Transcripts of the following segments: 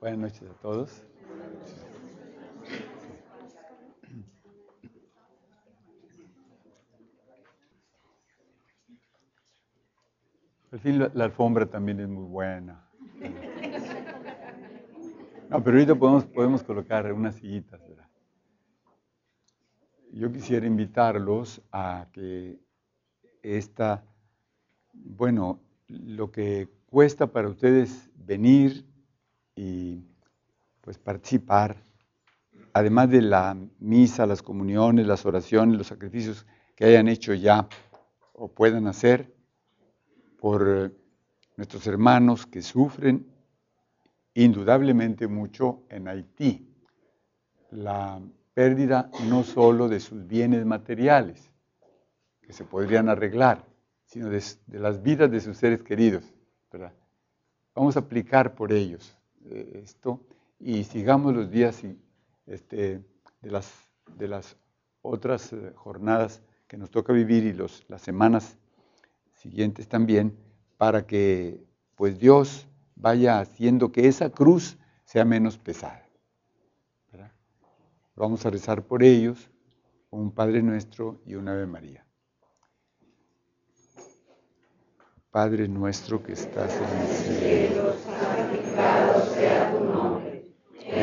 Buenas noches a todos. Al fin la, alfombra también es muy buena. No, pero ahorita podemos, podemos colocar unas sillitas. Yo quisiera invitarlos a que esta, bueno, lo que cuesta para ustedes venir y pues participar, además de la misa, las comuniones, las oraciones, los sacrificios que hayan hecho ya o puedan hacer por nuestros hermanos que sufren indudablemente mucho en Haití. La pérdida no solo de sus bienes materiales, que se podrían arreglar, sino de, de las vidas de sus seres queridos. ¿verdad? Vamos a aplicar por ellos eh, esto y sigamos los días y, este, de, las, de las otras eh, jornadas que nos toca vivir y los, las semanas siguientes también, para que pues Dios vaya haciendo que esa cruz sea menos pesada. Vamos a rezar por ellos, un Padre Nuestro y una Ave María. Padre nuestro que estás en el cielo, santificado sea tu nombre.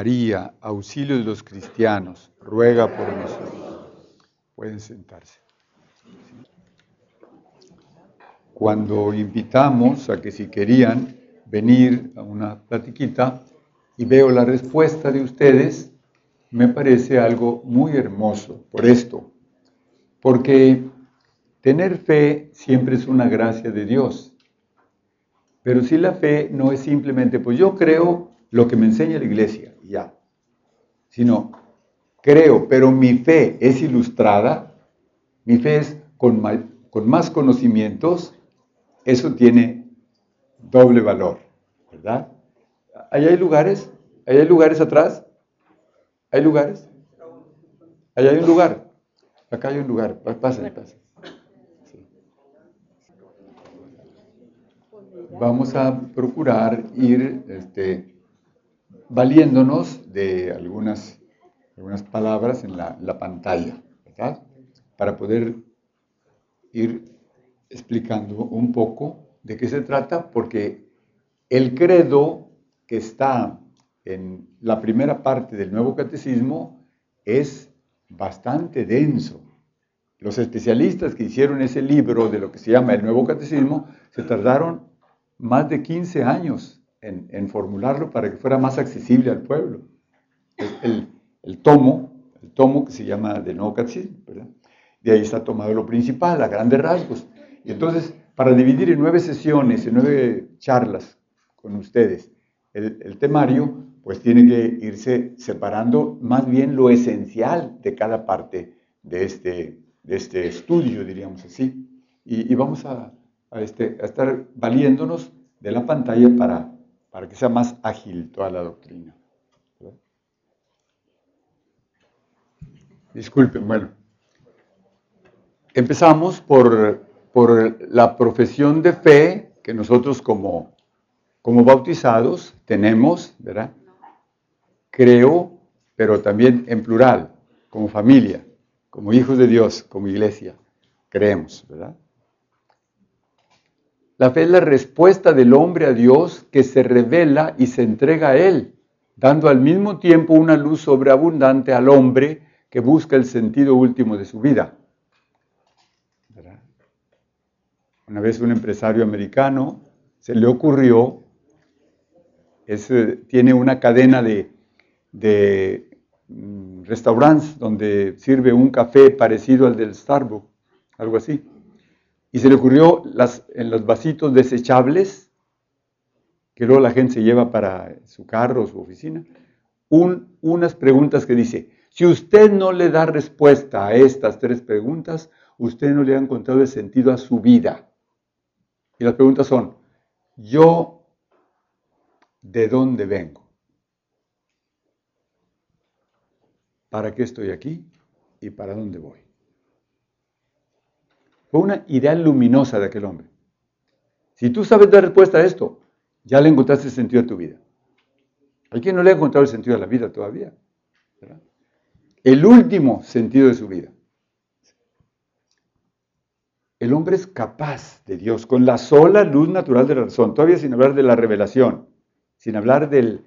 María, auxilio de los cristianos, ruega por nosotros. Pueden sentarse. Cuando invitamos a que si querían venir a una platiquita y veo la respuesta de ustedes, me parece algo muy hermoso por esto. Porque tener fe siempre es una gracia de Dios. Pero si la fe no es simplemente, pues yo creo lo que me enseña la iglesia, ya. Sino, creo, pero mi fe es ilustrada, mi fe es con, con más conocimientos, eso tiene doble valor, ¿verdad? ¿Ahí hay lugares? ¿Ahí hay lugares atrás? ¿Hay lugares? Ahí hay un lugar. Acá hay un lugar. Pa- Pasen, pasen. Vamos a procurar ir este, valiéndonos de algunas, algunas palabras en la, la pantalla, ¿verdad? Para poder ir explicando un poco de qué se trata, porque el credo que está en la primera parte del Nuevo Catecismo es bastante denso. Los especialistas que hicieron ese libro de lo que se llama el Nuevo Catecismo se tardaron más de 15 años en, en formularlo para que fuera más accesible al pueblo. El, el- tomo, el tomo que se llama del Nuevo Catecismo, ¿verdad? De ahí está tomado lo principal, a grandes rasgos. Y entonces, para dividir en nueve sesiones, en nueve charlas con ustedes, el, el temario, pues tiene que irse separando más bien lo esencial de cada parte de este, de este estudio, diríamos así. Y, y vamos a, a este, a estar valiéndonos de la pantalla para, para que sea más ágil toda la doctrina. Disculpen, bueno. Empezamos por, por la profesión de fe que nosotros como, como bautizados tenemos, ¿verdad? Creo, pero también en plural, como familia, como hijos de Dios, como iglesia, creemos, ¿verdad? La fe es la respuesta del hombre a Dios que se revela y se entrega a Él, dando al mismo tiempo una luz sobreabundante al hombre que busca el sentido último de su vida. Una vez un empresario americano se le ocurrió, eh, tiene una cadena de, de mm, restaurantes donde sirve un café parecido al del Starbucks, algo así. Y se le ocurrió en los vasitos desechables, que luego la gente se lleva para su carro o su oficina, unas preguntas que dice, si usted no le da respuesta a estas tres preguntas, usted no le ha encontrado el sentido a su vida. Y las preguntas son, yo, ¿de dónde vengo? ¿Para qué estoy aquí? ¿Y para dónde voy? Fue una idea luminosa de aquel hombre. Si tú sabes dar respuesta a esto, ya le encontraste el sentido a tu vida. Hay quien no le ha encontrado el sentido a la vida todavía. El último sentido de su vida. El hombre es capaz de Dios, con la sola luz natural de la razón, todavía sin hablar de la revelación, sin hablar de,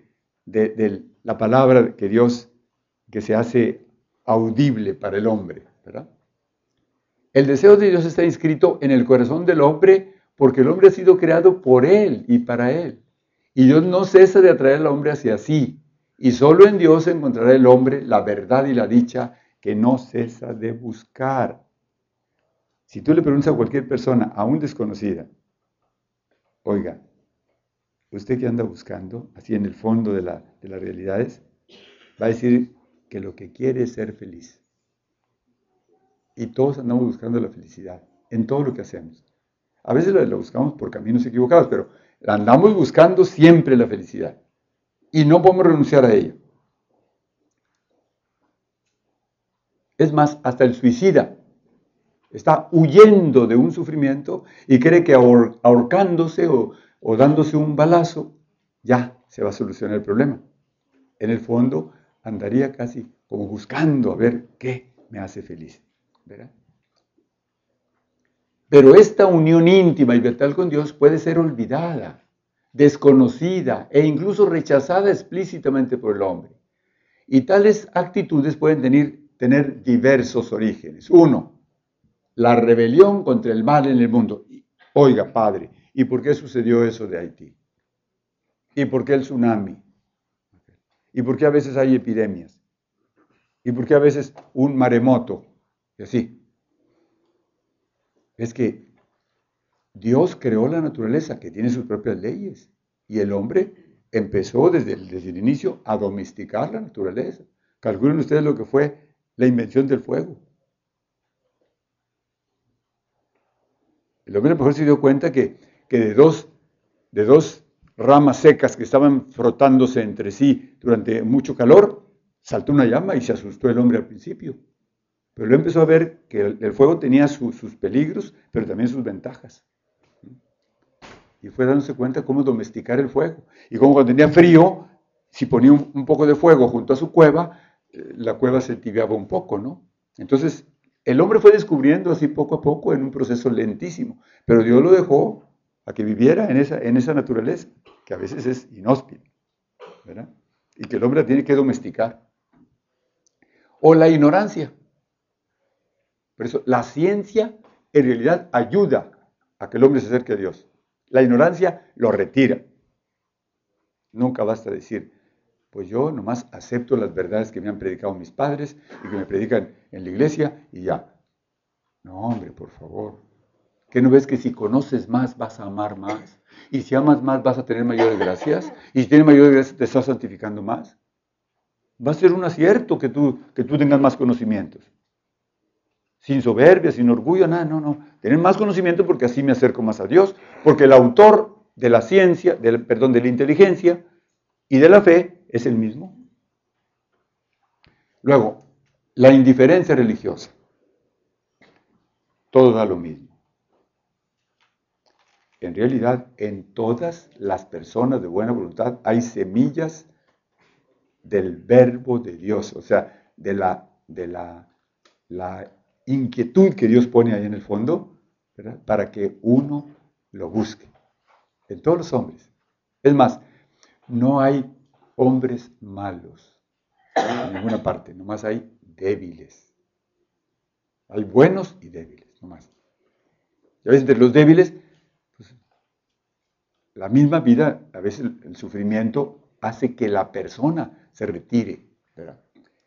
la palabra que Dios, que se hace audible para el hombre. ¿verdad? El deseo de Dios está inscrito en el corazón del hombre porque el hombre ha sido creado por Él y para Él. Y Dios no cesa de atraer al hombre hacia sí. Y solo en Dios encontrará el hombre la verdad y la dicha que no cesa de buscar. Si tú le preguntas a cualquier persona, aún desconocida, oiga, usted que anda buscando, así en el fondo de las realidades, va a decir que lo que quiere es ser feliz. Y todos andamos buscando la felicidad en todo lo que hacemos. A veces la, buscamos por caminos equivocados, pero la andamos buscando siempre la felicidad. Y no podemos renunciar a ella. Es más, hasta el suicida está huyendo de un sufrimiento y cree que ahorcándose o, o dándose un balazo, ya se va a solucionar el problema. En el fondo, andaría casi como buscando a ver qué me hace feliz. Pero esta unión íntima y vital con Dios puede ser olvidada, desconocida e incluso rechazada explícitamente por el hombre. Y tales actitudes pueden tener, tener diversos orígenes. Uno, la rebelión contra el mal en el mundo. Oiga, padre, ¿y por qué sucedió eso de Haití? ¿Y por qué el tsunami? ¿Y por qué a veces hay epidemias? ¿Y por qué a veces un maremoto? Y así. Es que Dios creó la naturaleza que tiene sus propias leyes y el hombre empezó desde el, desde el inicio a domesticar la naturaleza. Calculen ustedes lo que fue la invención del fuego. El hombre mejor se dio cuenta que, que de, dos, de dos ramas secas que estaban frotándose entre sí durante mucho calor, saltó una llama y se asustó el hombre al principio. Pero él empezó a ver que el, fuego tenía sus peligros, pero también sus ventajas. Y fue dándose cuenta cómo domesticar el fuego. Y como cuando tenía frío, si ponía un, poco de fuego junto a su cueva, eh, la cueva se tibiaba un poco, ¿no? Entonces, el hombre fue descubriendo así poco a poco en un proceso lentísimo, pero Dios lo dejó a que viviera en esa, en esa naturaleza, que a veces es inhóspita, ¿verdad? Y que el hombre tiene que domesticar. O la ignorancia. Por eso la ciencia en realidad ayuda a que el hombre se acerque a Dios. La ignorancia lo retira. Nunca basta decir, pues yo nomás acepto las verdades que me han predicado mis padres y que me predican en la iglesia y ya. No, hombre, por favor. ¿Qué no ves que si conoces más vas a amar más? Y si amas más vas a tener mayores gracias. Y si tienes mayores gracias te estás santificando más. Va a ser un acierto que tú, que tú tengas más conocimientos sin soberbia, sin orgullo, nada, no, no. Tener más conocimiento porque así me acerco más a Dios, porque el autor de la ciencia, del, perdón, de la inteligencia y de la fe es el mismo. Luego, la indiferencia religiosa. Todo da lo mismo. En realidad, en todas las personas de buena voluntad hay semillas del verbo de Dios, o sea, de la, de la, la inquietud que Dios pone ahí en el fondo, para que uno lo busque. En todos los hombres. Es más, no hay hombres malos en ninguna parte, nomás hay débiles. Hay buenos y débiles, nomás. Y a veces entre los débiles, pues, la misma vida, a veces el, sufrimiento hace que la persona se retire.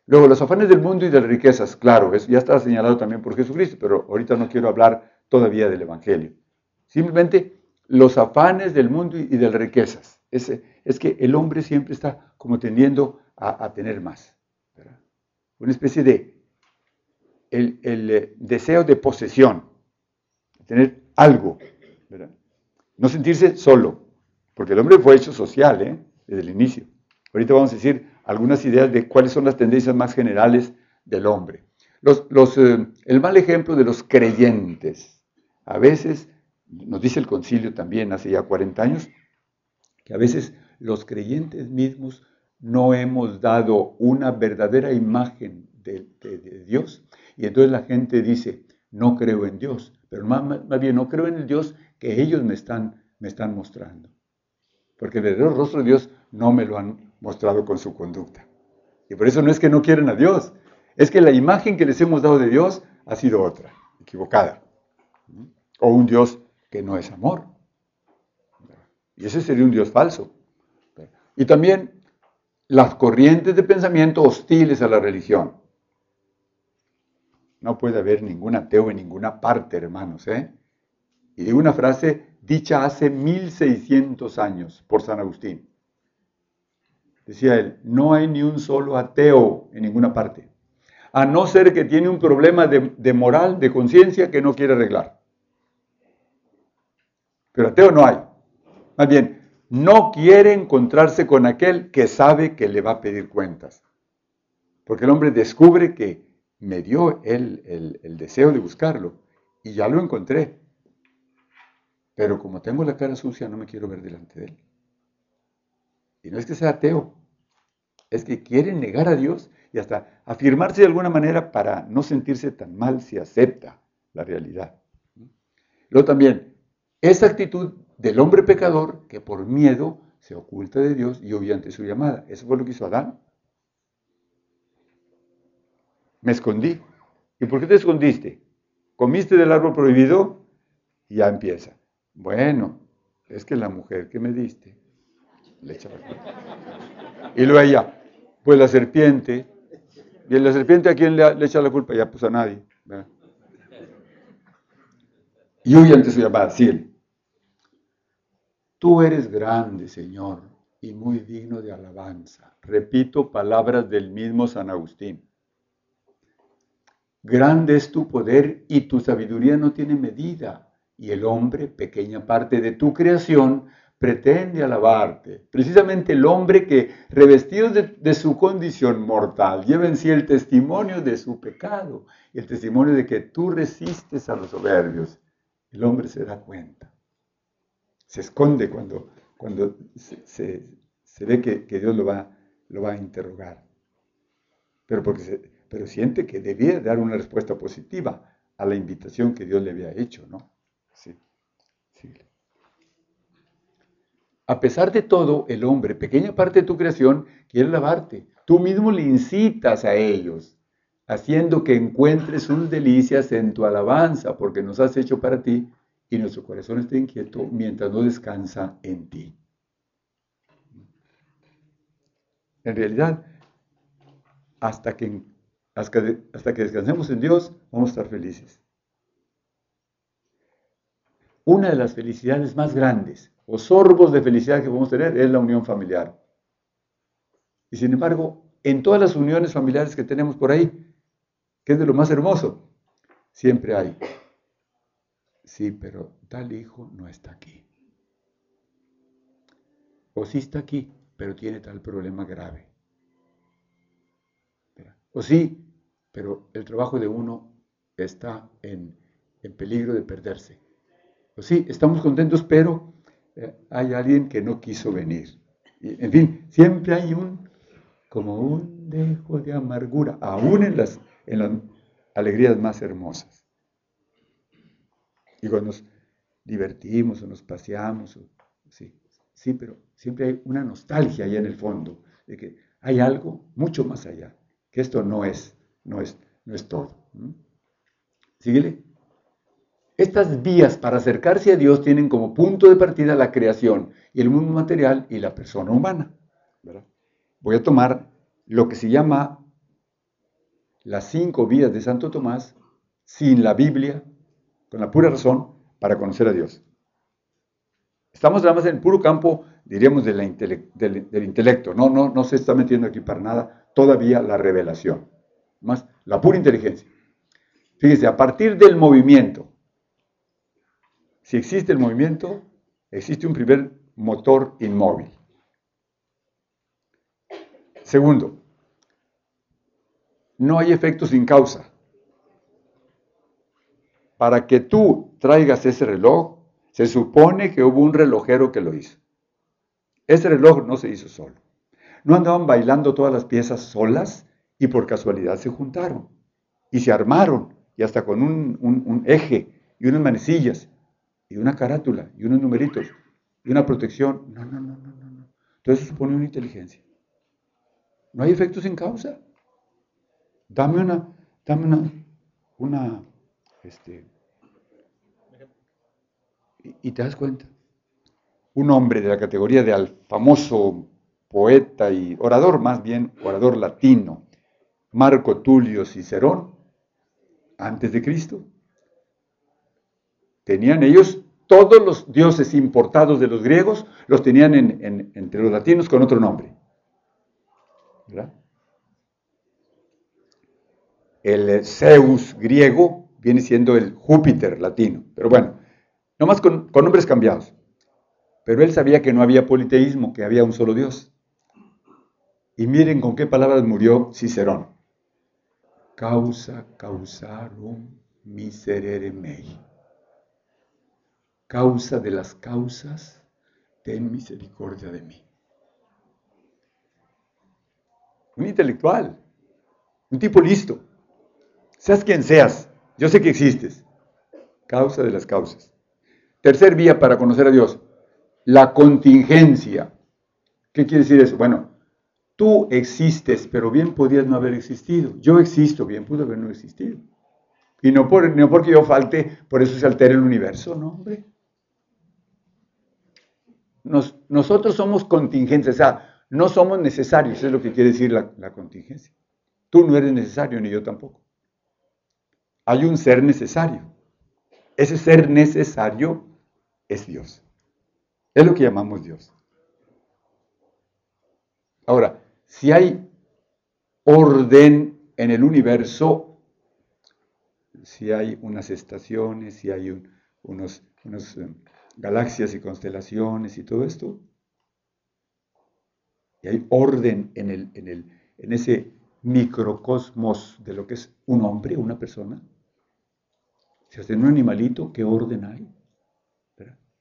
Luego, los afanes del mundo y de las riquezas, claro, ya está señalado también por Jesucristo, pero ahorita no quiero hablar todavía del Evangelio. Simplemente los afanes del mundo y de las riquezas. Es, es que el hombre siempre está como tendiendo a, tener más. Una especie de el, eh, deseo de posesión, tener algo. No sentirse solo, porque el hombre fue hecho social ¿eh? desde el inicio. Ahorita vamos a decir algunas ideas de cuáles son las tendencias más generales del hombre. Eh, el mal ejemplo de los creyentes. A veces, nos dice el concilio también hace ya 40 años, que a veces los creyentes mismos no hemos dado una verdadera imagen de, Dios. Y entonces la gente dice, no creo en Dios, pero más, más, bien no creo en el Dios que ellos me están, me están mostrando. Porque el verdadero rostro de Dios no me lo han mostrado con su conducta. Y por eso no es que no quieren a Dios, es que la imagen que les hemos dado de Dios ha sido otra, equivocada. O un Dios que no es amor. Y ese sería un Dios falso. Y también las corrientes de pensamiento hostiles a la religión. No puede haber ningún ateo en ninguna parte, hermanos. ¿eh? Y digo una frase dicha hace 1600 años por San Agustín. Decía él, no hay ni un solo ateo en ninguna parte, a no ser que tiene un problema de, moral, de conciencia que no quiere arreglar. Pero ateo no hay. Más bien, no quiere encontrarse con aquel que sabe que le va a pedir cuentas. Porque el hombre descubre que me dio el, el deseo de buscarlo y ya lo encontré. Pero como tengo la cara sucia, no me quiero ver delante de él. Y no es que sea ateo, es que quiere negar a Dios y hasta afirmarse de alguna manera para no sentirse tan mal si acepta la realidad. Luego también, esa actitud del hombre pecador que por miedo se oculta de Dios y obviamente ante su llamada. Eso fue lo que hizo Adán. Me escondí. ¿Y por qué te escondiste? ¿Comiste del árbol prohibido? Y ya empieza. Bueno, es que la mujer que me diste le echa la culpa. Y luego ella, pues la serpiente. ¿Y la serpiente a quién le, echa la culpa? Ya pues a nadie. Y huye ante su llamada, sí, Tú eres grande, Señor, y muy digno de alabanza. Repito palabras del mismo San Agustín. Grande es tu poder y tu sabiduría no tiene medida. Y el hombre, pequeña parte de tu creación, pretende alabarte. Precisamente el hombre que, revestido de, su condición mortal, lleva en sí el testimonio de su pecado el testimonio de que tú resistes a los soberbios. El hombre se da cuenta se esconde cuando, cuando se, ve que, Dios lo va, lo va a interrogar. Pero, porque pero siente que debía dar una respuesta positiva a la invitación que Dios le había hecho, ¿no? A pesar de todo, el hombre, pequeña parte de tu creación, quiere lavarte. Tú mismo le incitas a ellos, haciendo que encuentres sus delicias en tu alabanza, porque nos has hecho para ti y nuestro corazón está inquieto mientras no descansa en ti. En realidad, hasta que, hasta que descansemos en Dios, vamos a estar felices. Una de las felicidades más grandes o sorbos de felicidad que podemos tener es la unión familiar. Y sin embargo, en todas las uniones familiares que tenemos por ahí, que es de lo más hermoso, siempre hay Sí, pero tal hijo no está aquí. O sí está aquí, pero tiene tal problema grave. O sí, pero el trabajo de uno está en, peligro de perderse. O sí, estamos contentos, pero eh, hay alguien que no quiso venir. en fin, siempre hay un, como un dejo de amargura, aún en las, en las alegrías más hermosas. Y cuando nos divertimos o nos paseamos, sí, sí, pero siempre hay una nostalgia allá en el fondo, de que hay algo mucho más allá, que esto no es, no es, no es todo. Síguele. Estas vías para acercarse a Dios tienen como punto de partida la creación y el mundo material y la persona humana. Voy a tomar lo que se llama las cinco vías de Santo Tomás sin la Biblia, con la pura razón, para conocer a Dios. Estamos nada en el puro campo, diríamos, del, intelecto. No, no, no se está metiendo aquí para nada todavía la revelación. Más la pura inteligencia. Fíjese, a partir del movimiento, si existe el movimiento, existe un primer motor inmóvil. Segundo, no hay efecto sin causa. Para que tú traigas ese reloj, se supone que hubo un relojero que lo hizo. Ese reloj no se hizo solo. No andaban bailando todas las piezas solas y por casualidad se juntaron y se armaron y hasta con un, eje y unas manecillas y una carátula y unos numeritos y una protección. No, no, no, no, no. Entonces eso supone una inteligencia. No hay efectos sin causa. Dame una, dame una, una, este, y, te das cuenta. Un hombre de la categoría de al famoso poeta y orador, más bien orador latino, Marco Tulio Cicerón, antes de Cristo. Tenían ellos todos los dioses importados de los griegos, los tenían entre los latinos con otro nombre. El Zeus griego viene siendo el Júpiter latino, pero bueno, nomás con nombres cambiados. Pero él sabía que no había politeísmo, que había un solo Dios. Y miren con qué palabras murió Cicerón causa causarum miserere mei. Causa de las causas, ten misericordia de mí. Un intelectual, un tipo listo. Seas quien seas, yo sé que existes. Causa de las causas. Tercer vía para conocer a Dios, la contingencia. ¿Qué quiere decir eso? Bueno, Tú existes, pero bien podías no haber existido. Yo existo, bien pudo haber no existido. Y no, por, no porque yo falte, por eso se altera el universo, no, hombre. Nosotros somos contingentes, o sea, no somos necesarios, es lo que quiere decir la, contingencia. Tú no eres necesario, ni yo tampoco. Hay un ser necesario. Ese ser necesario es Dios. Es lo que llamamos Dios. Ahora, si hay orden en el universo, si hay unas estaciones, si hay unos, eh, galaxias y constelaciones y todo esto, y hay orden en, el, en, el, en ese microcosmos de lo que es un hombre, una persona. Si hace un animalito, ¿qué orden hay?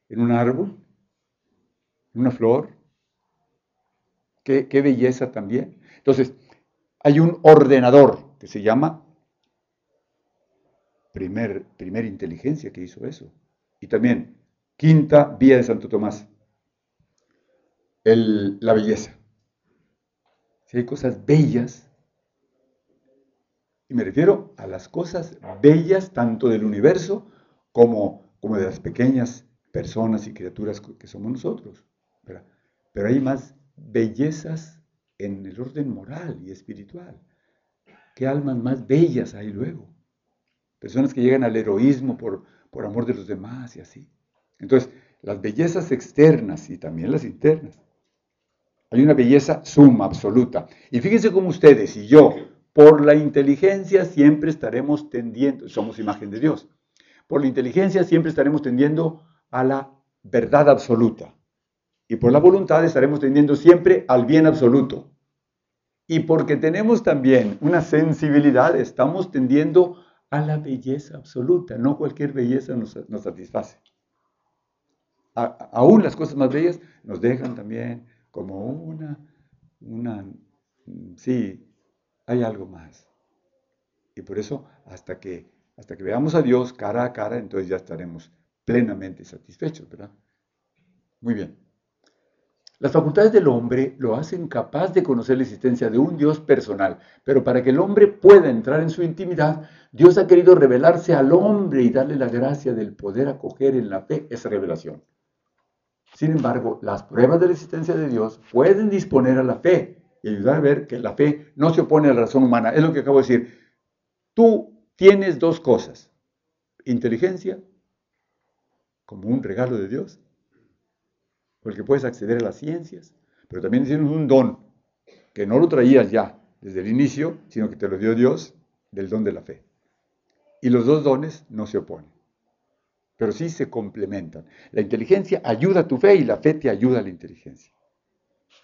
¿En un árbol? ¿En una flor? Qué, belleza también. Entonces, hay un ordenador que se llama primer, primer inteligencia que hizo eso. Y también, quinta vía de Santo Tomás, la belleza. Si hay cosas bellas, y me refiero a las cosas bellas tanto del universo como, como de las pequeñas personas y criaturas que somos nosotros. Pero hay más bellezas en el orden moral y espiritual. ¿Qué almas más bellas hay luego? Personas que llegan al heroísmo por, por amor de los demás y así. Entonces, las bellezas externas y también las internas. Hay una belleza suma, absoluta. Y fíjense cómo ustedes y yo, por la inteligencia siempre estaremos tendiendo, somos imagen de Dios, por la inteligencia siempre estaremos tendiendo a la verdad absoluta. Y por la voluntad estaremos tendiendo siempre al bien absoluto. Y porque tenemos también una sensibilidad, estamos tendiendo a la belleza absoluta. No cualquier belleza nos, satisface. Aún las cosas más bellas nos dejan también como una, una, sí, hay algo más. Y por eso, hasta que, hasta que veamos a Dios cara a cara, entonces ya estaremos plenamente satisfechos, ¿verdad? Muy bien. Las facultades del hombre lo hacen capaz de conocer la existencia de un Dios personal, pero para que el hombre pueda entrar en su intimidad, Dios ha querido revelarse al hombre y darle la gracia del poder acoger en la fe esa revelación. Sin embargo, las pruebas de la existencia de Dios pueden disponer a la fe y ayudar a ver que la fe no se opone a la razón humana. Es lo que acabo de decir. Tú tienes dos cosas. Inteligencia, como un regalo de Dios, porque puedes acceder a las ciencias, pero también tienes un don, que no lo traías ya desde el inicio, sino que te lo dio Dios del don de la fe. Y los dos dones no se oponen, pero sí se complementan. La inteligencia ayuda a tu fe y la fe te ayuda a la inteligencia.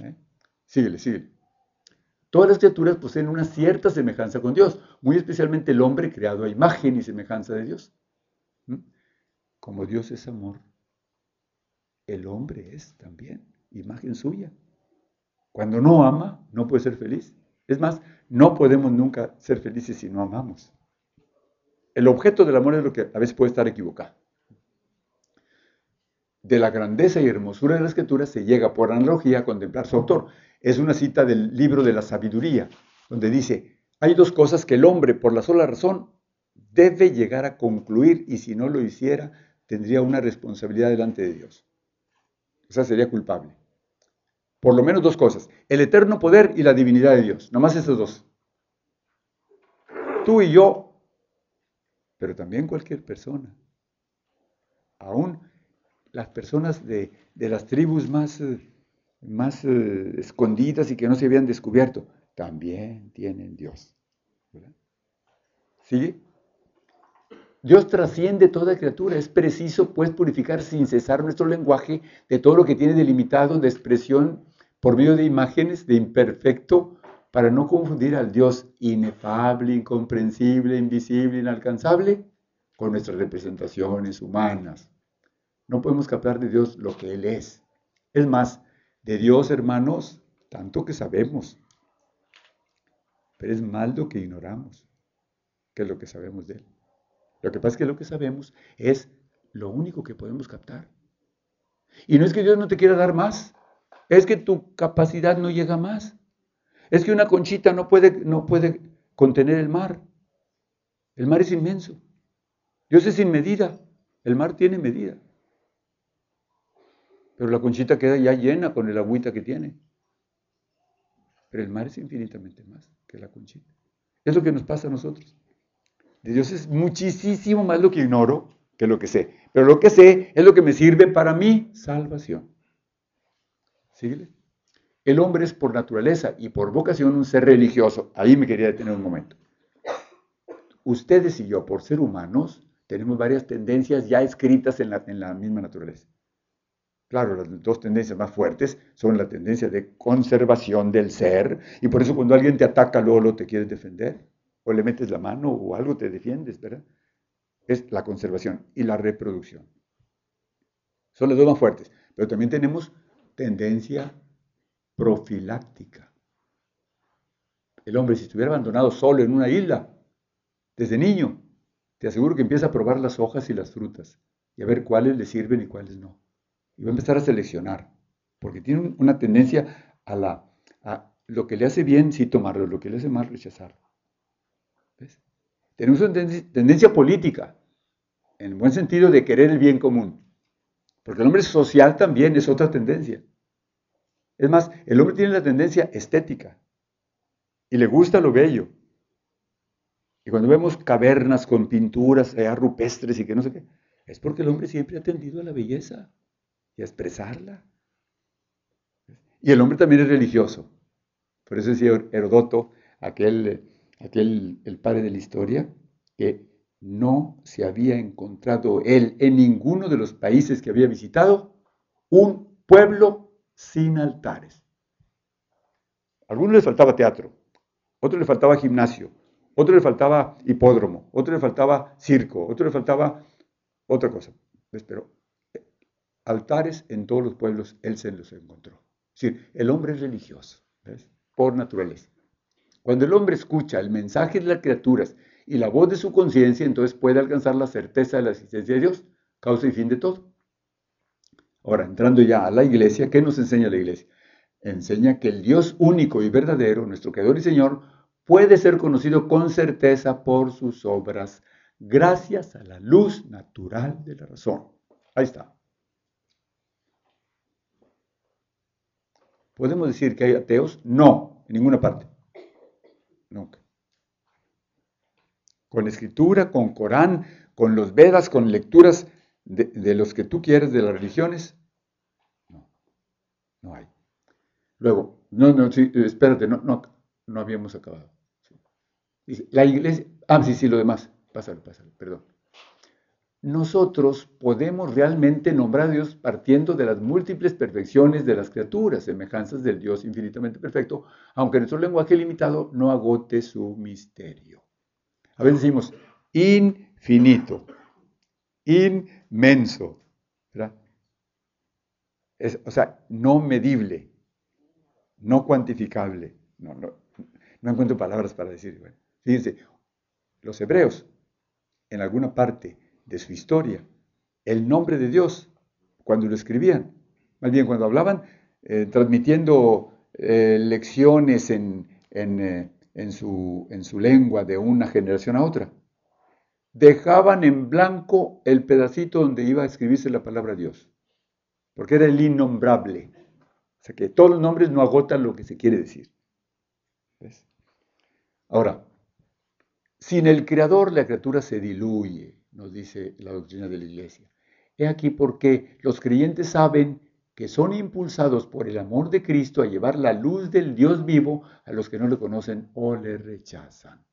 ¿Eh? Síguele, síguele. Todas las criaturas poseen una cierta semejanza con Dios, muy especialmente el hombre creado a imagen y semejanza de Dios. ¿Mm? Como Dios es amor, el hombre es también imagen suya. Cuando no ama, no puede ser feliz. Es más, no podemos nunca ser felices si no amamos. El objeto del amor es lo que a veces puede estar equivocado. De la grandeza y hermosura de la escritura se llega por analogía a contemplar su autor. Es una cita del libro de la sabiduría, donde dice, hay dos cosas que el hombre, por la sola razón, debe llegar a concluir y si no lo hiciera, tendría una responsabilidad delante de Dios. O sea, sería culpable. Por lo menos dos cosas, el eterno poder y la divinidad de Dios. Nomás esos dos. Tú y yo, pero también cualquier persona. Aún las personas de, las tribus más... Eh, más eh, escondidas y que no se habían descubierto, también tienen Dios. ¿Sigue? Dios trasciende toda criatura. Es preciso, pues, purificar sin cesar nuestro lenguaje de todo lo que tiene delimitado de expresión por medio de imágenes de imperfecto para no confundir al Dios inefable, incomprensible, invisible, inalcanzable con nuestras representaciones humanas. No podemos captar de Dios lo que Él es. Es más, de Dios, hermanos, tanto que sabemos. Pero es mal lo que ignoramos, que es lo que sabemos de Él. Lo que pasa es que lo que sabemos es lo único que podemos captar. Y no es que Dios no te quiera dar más, es que tu capacidad no llega más. Es que una conchita no puede, no puede contener el mar. El mar es inmenso. Dios es sin medida. El mar tiene medida pero la conchita queda ya llena con el agüita que tiene. Pero el mar es infinitamente más que la conchita. Es lo que nos pasa a nosotros. De Dios es muchísimo más lo que ignoro que lo que sé. Pero lo que sé es lo que me sirve para mi salvación. ¿Síguele? El hombre es por naturaleza y por vocación un ser religioso. Ahí me quería detener un momento. Ustedes y yo, por ser humanos, tenemos varias tendencias ya escritas en la, en la misma naturaleza. Claro, las dos tendencias más fuertes son la tendencia de conservación del ser, y por eso cuando alguien te ataca, luego te quieres defender, o le metes la mano o algo te defiendes, ¿verdad? Es la conservación y la reproducción. Son las dos más fuertes, pero también tenemos tendencia profiláctica. El hombre, si estuviera abandonado solo en una isla, desde niño, te aseguro que empieza a probar las hojas y las frutas y a ver cuáles le sirven y cuáles no y va a empezar a seleccionar, porque tiene una tendencia a, la, a lo que le hace bien, sí tomarlo, lo que le hace mal, rechazarlo. ¿Ves? Tenemos una tendencia política, en el buen sentido de querer el bien común, porque el hombre social también es otra tendencia. Es más, el hombre tiene la tendencia estética y le gusta lo bello. Y cuando vemos cavernas con pinturas rupestres y que no sé qué, es porque el hombre siempre ha tendido a la belleza y a expresarla. Y el hombre también es religioso. Por eso decía Herodoto, aquel, aquel, el padre de la historia, que no se había encontrado él en ninguno de los países que había visitado un pueblo sin altares. A algunos les faltaba teatro, otros les faltaba gimnasio, otros les faltaba hipódromo, otros les faltaba circo, otros les faltaba otra cosa. Pero altares en todos los pueblos, él se los encontró. Es decir, el hombre es religioso, ¿ves? por naturaleza. Cuando el hombre escucha el mensaje de las criaturas y la voz de su conciencia, entonces puede alcanzar la certeza de la existencia de Dios, causa y fin de todo. Ahora, entrando ya a la iglesia, ¿qué nos enseña la iglesia? Enseña que el Dios único y verdadero, nuestro Creador y Señor, puede ser conocido con certeza por sus obras, gracias a la luz natural de la razón. Ahí está. ¿Podemos decir que hay ateos? No, en ninguna parte. Nunca. con escritura, con Corán, con los Vedas, con lecturas de, los que tú quieres de las religiones. No, no hay. Luego, no, no, sí, espérate, no, no, no habíamos acabado. Dice, la iglesia, ah, sí, sí, lo demás, pásalo, pásalo, perdón nosotros podemos realmente nombrar a Dios partiendo de las múltiples perfecciones de las criaturas, semejanzas del Dios infinitamente perfecto, aunque nuestro lenguaje limitado no agote su misterio. A veces decimos infinito, inmenso, o sea, no medible, no cuantificable. No, encuentro palabras para decir. fíjense, los hebreos, en alguna parte, de su historia, el nombre de Dios, cuando lo escribían. Más bien, cuando hablaban, eh, transmitiendo eh, lecciones en, eh, en, su, en su lengua de una generación a otra, dejaban en blanco el pedacito donde iba a escribirse la palabra Dios, porque era el innombrable. O sea que todos los nombres no agotan lo que se quiere decir. Ahora, sin el Creador la criatura se diluye, nos dice la doctrina de la Iglesia. He aquí porque los creyentes saben que son impulsados por el amor de Cristo a llevar la luz del Dios vivo a los que no le conocen o le rechazan.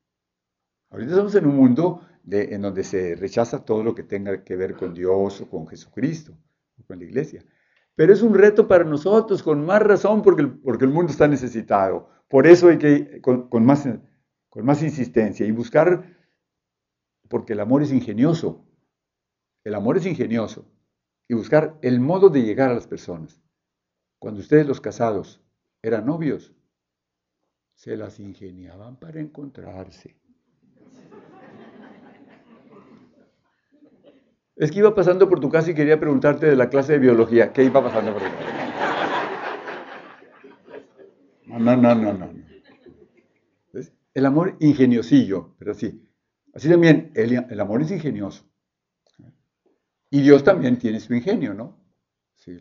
Ahorita estamos en un mundo en donde se rechaza todo lo que tenga que ver con Dios o con Jesucristo o con la iglesia. Pero es un reto para nosotros, con más razón, porque el, porque el mundo está necesitado. Por eso hay que, con, más, con más insistencia, y buscar porque el amor es ingenioso. El amor es ingenioso. Y buscar el modo de llegar a las personas. Cuando ustedes los casados eran novios, se las ingeniaban para encontrarse. Es que iba pasando por tu casa y quería preguntarte de la clase de biología. ¿Qué iba pasando por tu casa? No, no, no, no, no. El amor ingeniosillo, pero sí. Así también el, amor es ingenioso. Y Dios también tiene su ingenio, ¿no? Sí.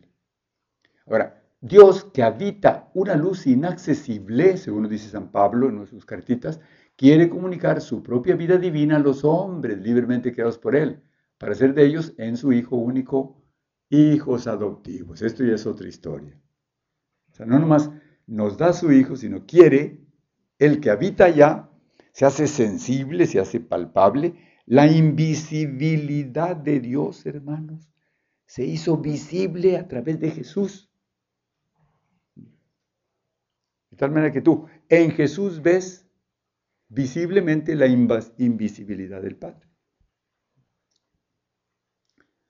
Ahora, Dios que habita una luz inaccesible, según dice San Pablo en sus cartitas, quiere comunicar su propia vida divina a los hombres libremente creados por Él, para ser de ellos en su Hijo único, hijos adoptivos. Esto ya es otra historia. O sea, no nomás nos da su Hijo, sino quiere el que habita allá se hace sensible, se hace palpable. La invisibilidad de Dios, hermanos, se hizo visible a través de Jesús. De tal manera que tú en Jesús ves visiblemente la invisibilidad del Padre.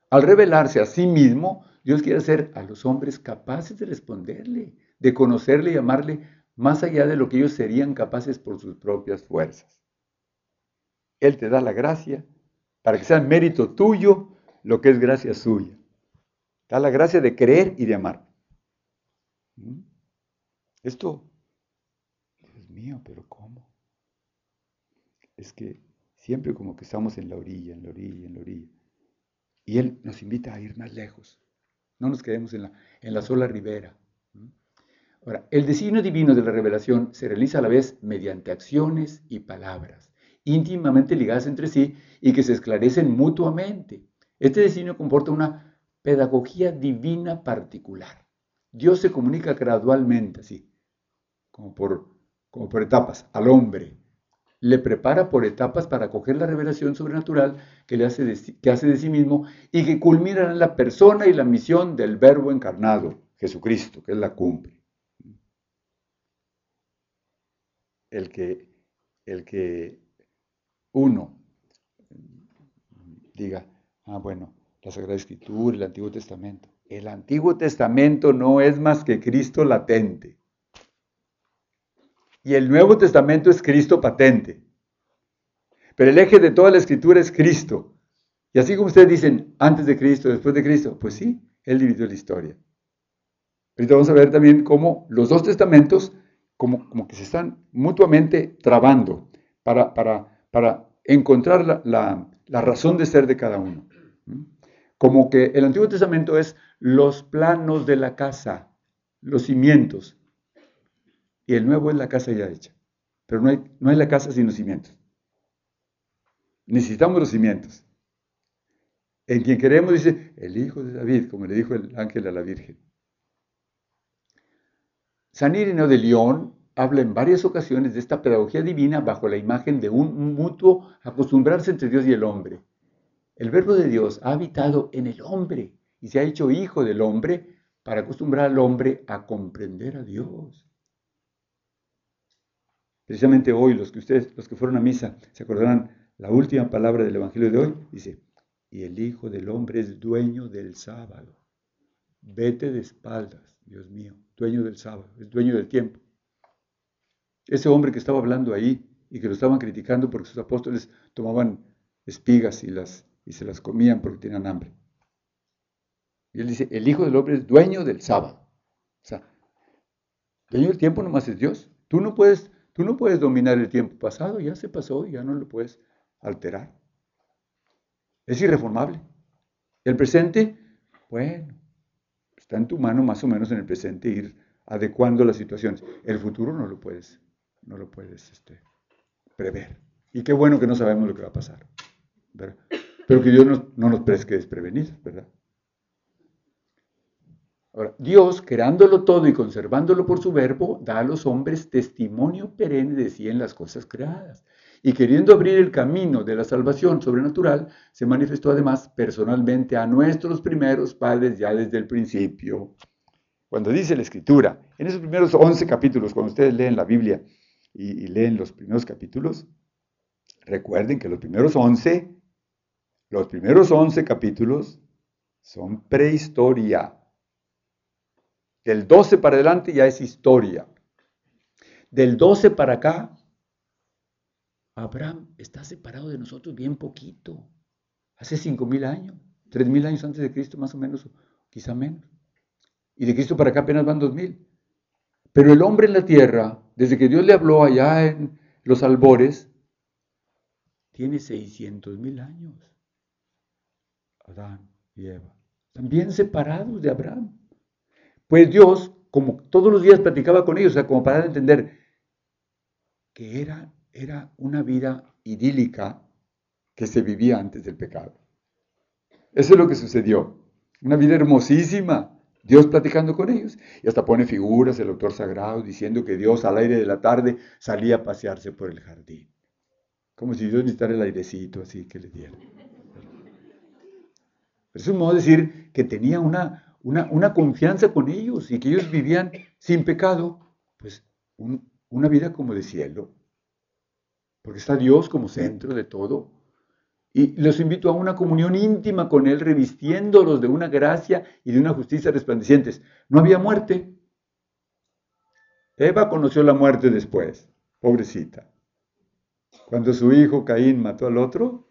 Al revelarse a sí mismo, Dios quiere hacer a los hombres capaces de responderle, de conocerle y amarle más allá de lo que ellos serían capaces por sus propias fuerzas. Él te da la gracia para que sea mérito tuyo lo que es gracia suya. Da la gracia de creer y de amar. ¿Mm? Esto, Dios mío, pero ¿cómo? Es que siempre como que estamos en la orilla, en la orilla, en la orilla. Y Él nos invita a ir más lejos. No nos quedemos en la, en la sola ribera. El designio divino de la revelación se realiza a la vez mediante acciones y palabras, íntimamente ligadas entre sí y que se esclarecen mutuamente. Este designio comporta una pedagogía divina particular. Dios se comunica gradualmente, así, como por, etapas, al hombre. Le prepara por etapas para acoger la revelación sobrenatural que, le hace que hace de sí mismo y que culmina en la persona y la misión del Verbo encarnado, Jesucristo, que él la cumple. El que, el que uno diga, ah, bueno, la Sagrada Escritura, el Antiguo Testamento. El Antiguo Testamento no es más que Cristo latente. Y el Nuevo Testamento es Cristo patente. Pero el eje de toda la Escritura es Cristo. Y así como ustedes dicen, antes de Cristo, después de Cristo, pues sí, Él dividió la historia. Ahorita vamos a ver también cómo los dos testamentos como, que se están mutuamente trabando para, para, encontrar la, razón de ser de cada uno. Como que el Antiguo Testamento es los planos de la casa, los cimientos, y el Nuevo es la casa ya hecha. Pero no hay, no hay la casa sin los cimientos. Necesitamos los cimientos. En quien queremos dice, el hijo de David, como le dijo el ángel a la Virgen. San Ireneo de León habla en varias ocasiones de esta pedagogía divina bajo la imagen de un mutuo acostumbrarse entre Dios y el hombre. El verbo de Dios ha habitado en el hombre y se ha hecho hijo del hombre para acostumbrar al hombre a comprender a Dios. Precisamente hoy, los que ustedes, los que fueron a misa, se acordarán la última palabra del Evangelio de hoy, dice, y el Hijo del Hombre es dueño del sábado. Vete de espaldas, Dios mío, dueño del sábado, es dueño del tiempo. Ese hombre que estaba hablando ahí y que lo estaban criticando porque sus apóstoles tomaban espigas y, las, y se las comían porque tenían hambre. Y él dice, el Hijo del Hombre es dueño del sábado. O sea, dueño del tiempo nomás es Dios. Tú no puedes, tú no puedes dominar el tiempo pasado, ya se pasó ya no lo puedes alterar. Es irreformable. El presente, bueno, está en tu mano más o menos en el presente ir adecuando las situaciones. El futuro no lo puedes, no lo puedes este, prever. Y qué bueno que no sabemos lo que va a pasar. Pero que Dios no, no nos presque desprevenidos, ¿verdad? Dios, creándolo todo y conservándolo por su verbo, da a los hombres testimonio perenne de sí en las cosas creadas. Y queriendo abrir el camino de la salvación sobrenatural, se manifestó además personalmente a nuestros primeros padres ya desde el principio. Cuando dice la Escritura, en esos primeros 11 capítulos, cuando ustedes leen la Biblia y, leen los primeros capítulos, recuerden que los primeros 11, los primeros 11 capítulos son prehistoria del 12 para adelante ya es historia. Del 12 para acá, Abraham está separado de nosotros bien poquito. Hace 5.000 años, 3.000 años antes de Cristo más o menos, quizá menos. Y de Cristo para acá apenas van 2.000. Pero el hombre en la tierra, desde que Dios le habló allá en los albores, tiene 600.000 años. Adán y Eva. También separados de Abraham. Pues Dios, como todos los días platicaba con ellos, o sea, como para entender que era, era una vida idílica que se vivía antes del pecado. Eso es lo que sucedió. Una vida hermosísima. Dios platicando con ellos. Y hasta pone figuras el autor sagrado diciendo que Dios al aire de la tarde salía a pasearse por el jardín. Como si Dios necesitara el airecito así que le diera. es un modo de decir que tenía una, una, confianza con ellos y que ellos vivían sin pecado, pues una vida como de cielo, porque está Dios como centro de todo. Y los invito a una comunión íntima con Él, revistiéndolos de una gracia y de una justicia resplandecientes. No había muerte. Eva conoció la muerte después, pobrecita. Cuando su hijo Caín mató al otro,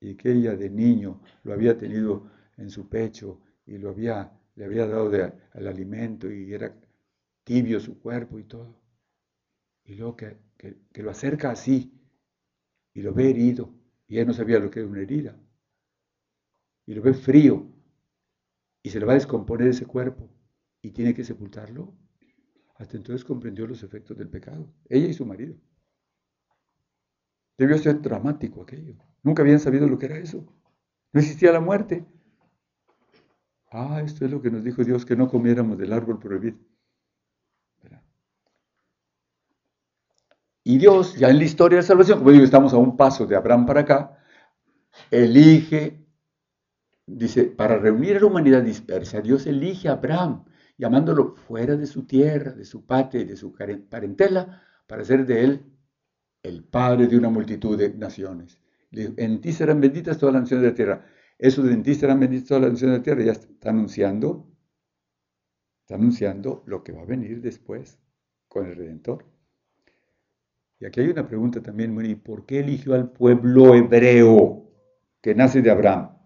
y que ella de niño lo había tenido en su pecho y lo había, le había dado el alimento y era tibio su cuerpo y todo. Y luego que, que, lo acerca así y lo ve herido y él no sabía lo que era una herida. Y lo ve frío y se le va a descomponer ese cuerpo y tiene que sepultarlo. Hasta entonces comprendió los efectos del pecado, ella y su marido. Debió ser dramático aquello. Nunca habían sabido lo que era eso. No existía la muerte. Ah, esto es lo que nos dijo Dios, que no comiéramos del árbol prohibido. Y Dios, ya en la historia de salvación, como digo, estamos a un paso de Abraham para acá, elige, dice, para reunir a la humanidad dispersa, Dios elige a Abraham, llamándolo fuera de su tierra, de su patria y de su parentela, para hacer de él el padre de una multitud de naciones. En ti serán benditas todas las naciones de la tierra. Esos dentistas eran benditos toda la nación de la tierra. Ya está anunciando, está anunciando lo que va a venir después con el Redentor. Y aquí hay una pregunta también muy, ¿por qué eligió al pueblo hebreo que nace de Abraham?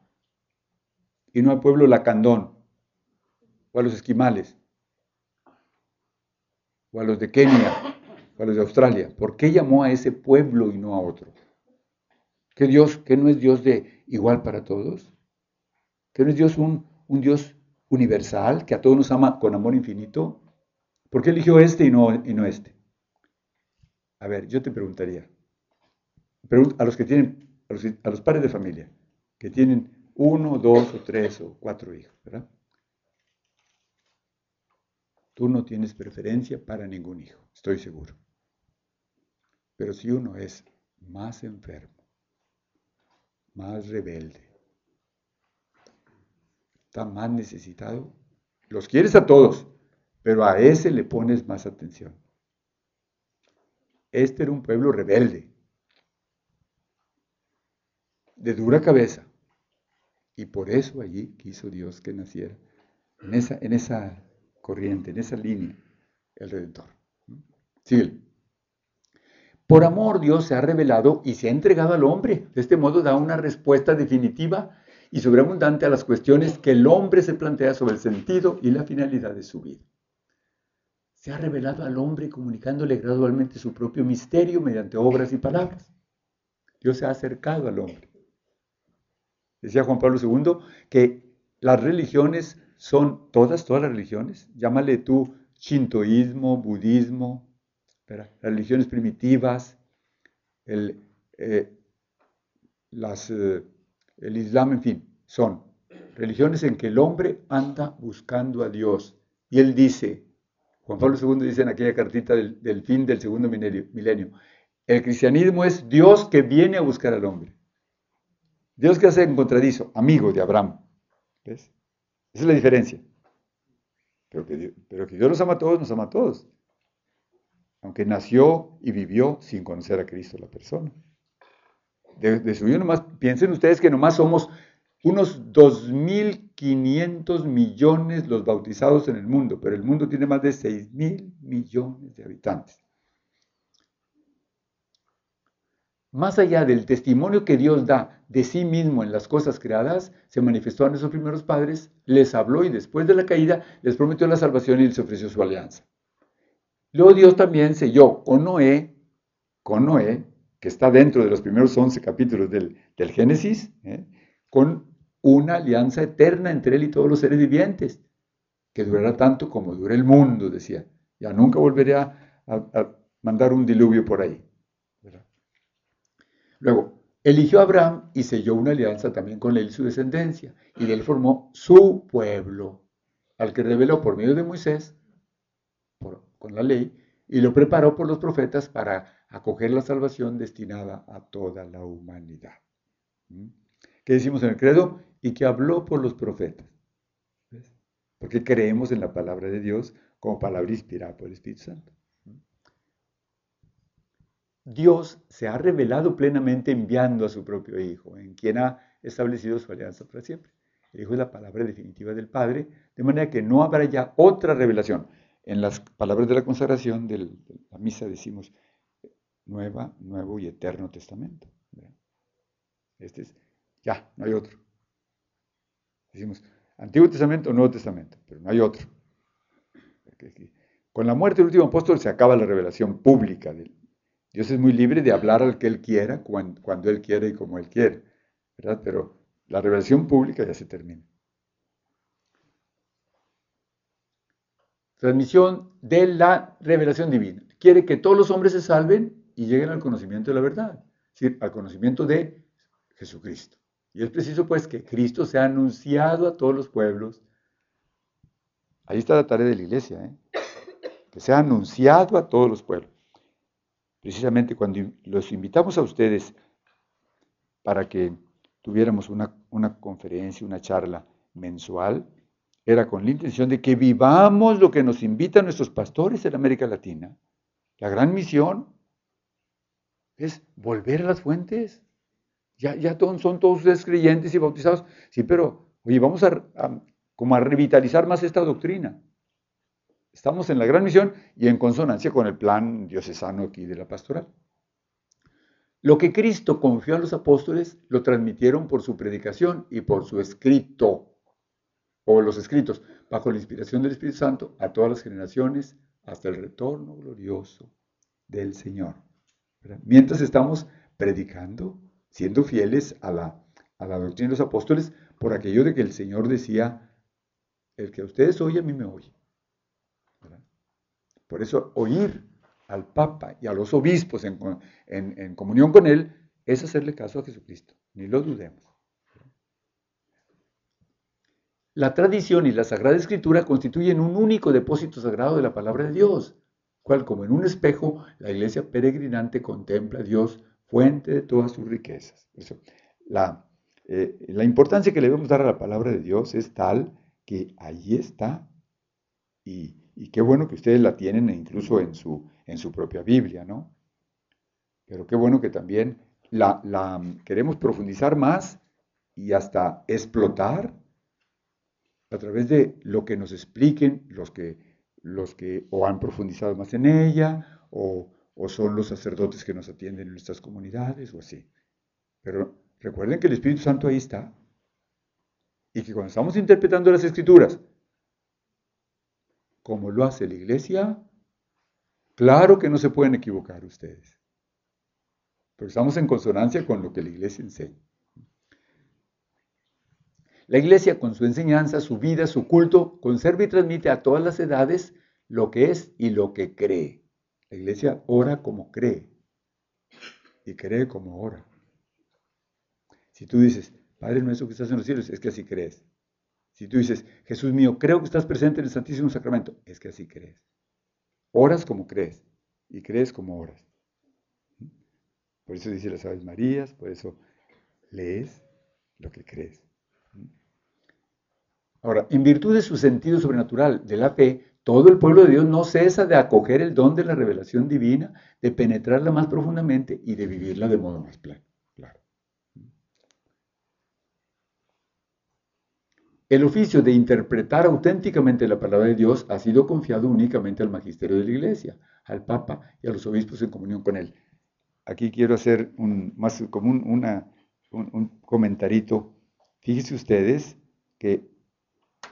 Y no al pueblo lacandón, o a los esquimales, o a los de Kenia, o a los de Australia. ¿Por qué llamó a ese pueblo y no a otro? ¿Que Dios, que no es Dios de igual para todos? ¿Que no es Dios un, un Dios universal, que a todos nos ama con amor infinito? ¿Por qué eligió este y no, y no este? A ver, yo te preguntaría, a los que tienen, a los, padres de familia, que tienen uno, dos o tres o cuatro hijos, ¿verdad? Tú no tienes preferencia para ningún hijo, estoy seguro. Pero si uno es más enfermo, más rebelde, está más necesitado, los quieres a todos, pero a ese le pones más atención. Este era un pueblo rebelde, de dura cabeza, y por eso allí quiso Dios que naciera, en esa, en esa corriente, en esa línea, el Redentor. Sigue. Por amor Dios se ha revelado y se ha entregado al hombre. De este modo da una respuesta definitiva y sobreabundante a las cuestiones que el hombre se plantea sobre el sentido y la finalidad de su vida. Se ha revelado al hombre comunicándole gradualmente su propio misterio mediante obras y palabras. Dios se ha acercado al hombre. Decía Juan Pablo II que las religiones son todas, todas las religiones, llámale tú shintoísmo, budismo, las religiones primitivas, el, eh, las, eh, el Islam, en fin, son religiones en que el hombre anda buscando a Dios. Y él dice, Juan Pablo II dice en aquella cartita del, fin del segundo milenio, el cristianismo es Dios que viene a buscar al hombre. Dios que hace encontradizo, amigo de Abraham. ¿Ves? Esa es la diferencia. Pero que, Dios, pero ama a todos, nos ama a todos. Aunque nació y vivió sin conocer a Cristo la persona de, su nomás, piensen ustedes que nomás somos unos 2.500 millones los bautizados en el mundo, pero el mundo tiene más de 6.000 millones de habitantes. Más allá del testimonio que Dios da de sí mismo en las cosas creadas, se manifestó a nuestros primeros padres, les habló y después de la caída les prometió la salvación y les ofreció su alianza. Luego Dios también selló con Noé, con Noé, que está dentro de los primeros 11 capítulos del, Génesis, ¿eh? con una alianza eterna entre él y todos los seres vivientes, que durará tanto como dure el mundo, decía. Ya nunca volveré a, mandar un diluvio por ahí. Luego, eligió a Abraham y selló una alianza también con él y su descendencia, y de él formó su pueblo, al que reveló por medio de Moisés, con la ley, y lo preparó por los profetas para acoger la salvación destinada a toda la humanidad. ¿Qué decimos en el credo? Y que habló por los profetas. Porque creemos en la palabra de Dios como palabra inspirada por el Espíritu Santo. Dios se ha revelado plenamente enviando a su propio Hijo, en quien ha establecido su alianza para siempre. El Hijo es la palabra definitiva del Padre, de manera que no habrá ya otra revelación. En las palabras de la consagración de la misa decimos, nueva, nuevo y eterno testamento. Este es, ya, no hay otro. Decimos, Antiguo Testamento o Nuevo Testamento, pero no hay otro. Con la muerte del último apóstol se acaba la revelación pública. Dios es muy libre de hablar al que Él quiera, cuando, cuando Él quiere y como Él quiere, ¿verdad? Pero la revelación pública ya se termina. Transmisión de la revelación divina. Quiere que todos los hombres se salven y lleguen al conocimiento de la verdad, es decir, al conocimiento de Jesucristo. Y es preciso pues que Cristo sea anunciado a todos los pueblos. Ahí está la tarea de la iglesia, ¿eh? que sea anunciado a todos los pueblos. Precisamente cuando los invitamos a ustedes para que tuviéramos una, una conferencia, una charla mensual, era con la intención de que vivamos lo que nos invitan nuestros pastores en América Latina, la gran misión es volver a las fuentes. Ya, ya son todos ustedes creyentes y bautizados. Sí, pero, oye, vamos a, como a revitalizar más esta doctrina. Estamos en la gran misión y en consonancia con el plan diocesano aquí de la pastoral. Lo que Cristo confió a los apóstoles lo transmitieron por su predicación y por su escrito, o los escritos, bajo la inspiración del Espíritu Santo, a todas las generaciones, hasta el retorno glorioso del Señor. Mientras estamos predicando, siendo fieles a la, a la doctrina de los apóstoles, por aquello de que el Señor decía, el que a ustedes oye, a mí me oye. Por eso oír al Papa y a los obispos en, comunión con él es hacerle caso a Jesucristo, ni lo dudemos. La tradición y la Sagrada Escritura constituyen un único depósito sagrado de la palabra de Dios, cual como en un espejo la iglesia peregrinante contempla a Dios, fuente de todas sus riquezas. la, eh, la importancia que le debemos dar a la palabra de Dios es tal que allí está y, qué bueno que ustedes la tienen incluso en su, en su propia Biblia, ¿no? Pero qué bueno que también la, la queremos profundizar más y hasta explotar a través de lo que nos expliquen los que, los que o han profundizado más en ella o, o son los sacerdotes que nos atienden en nuestras comunidades o así. Pero recuerden que el Espíritu Santo ahí está y que cuando estamos interpretando las escrituras, como lo hace la iglesia, claro que no se pueden equivocar ustedes. Porque estamos en consonancia con lo que la iglesia enseña. La iglesia con su enseñanza, su vida, su culto, conserva y transmite a todas las edades lo que es y lo que cree. La iglesia ora como cree y cree como ora. Si tú dices, Padre nuestro que estás en los cielos, es que así crees. Si tú dices, Jesús mío, creo que estás presente en el Santísimo Sacramento, es que así crees. Oras como crees y crees como oras. Por eso dice las Aves Marías, por eso lees lo que crees. Ahora, en virtud de su sentido sobrenatural de la fe, todo el pueblo de Dios no cesa de acoger el don de la revelación divina, de penetrarla más profundamente y de vivirla de modo más. Claro. El oficio de interpretar auténticamente la palabra de Dios ha sido confiado únicamente al magisterio de la Iglesia, al Papa y a los obispos en comunión con él. Aquí quiero hacer un, más como un, un comentarito. Fíjense ustedes que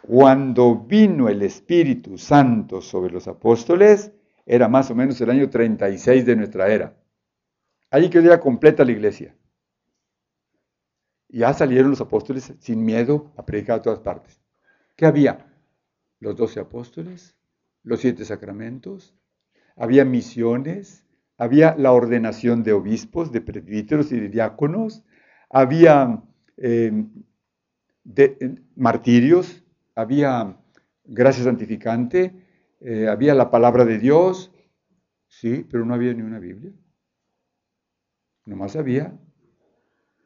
cuando vino el Espíritu Santo sobre los apóstoles, era más o menos el año 36 de nuestra era. Allí quedó ya completa la iglesia. Ya salieron los apóstoles sin miedo a predicar a todas partes. ¿Qué había? Los doce apóstoles, los siete sacramentos, había misiones, había la ordenación de obispos, de presbíteros y de diáconos, había eh, martirios, había gracia santificante, eh, había la palabra de Dios, sí, pero no había ni una Biblia. Nomás había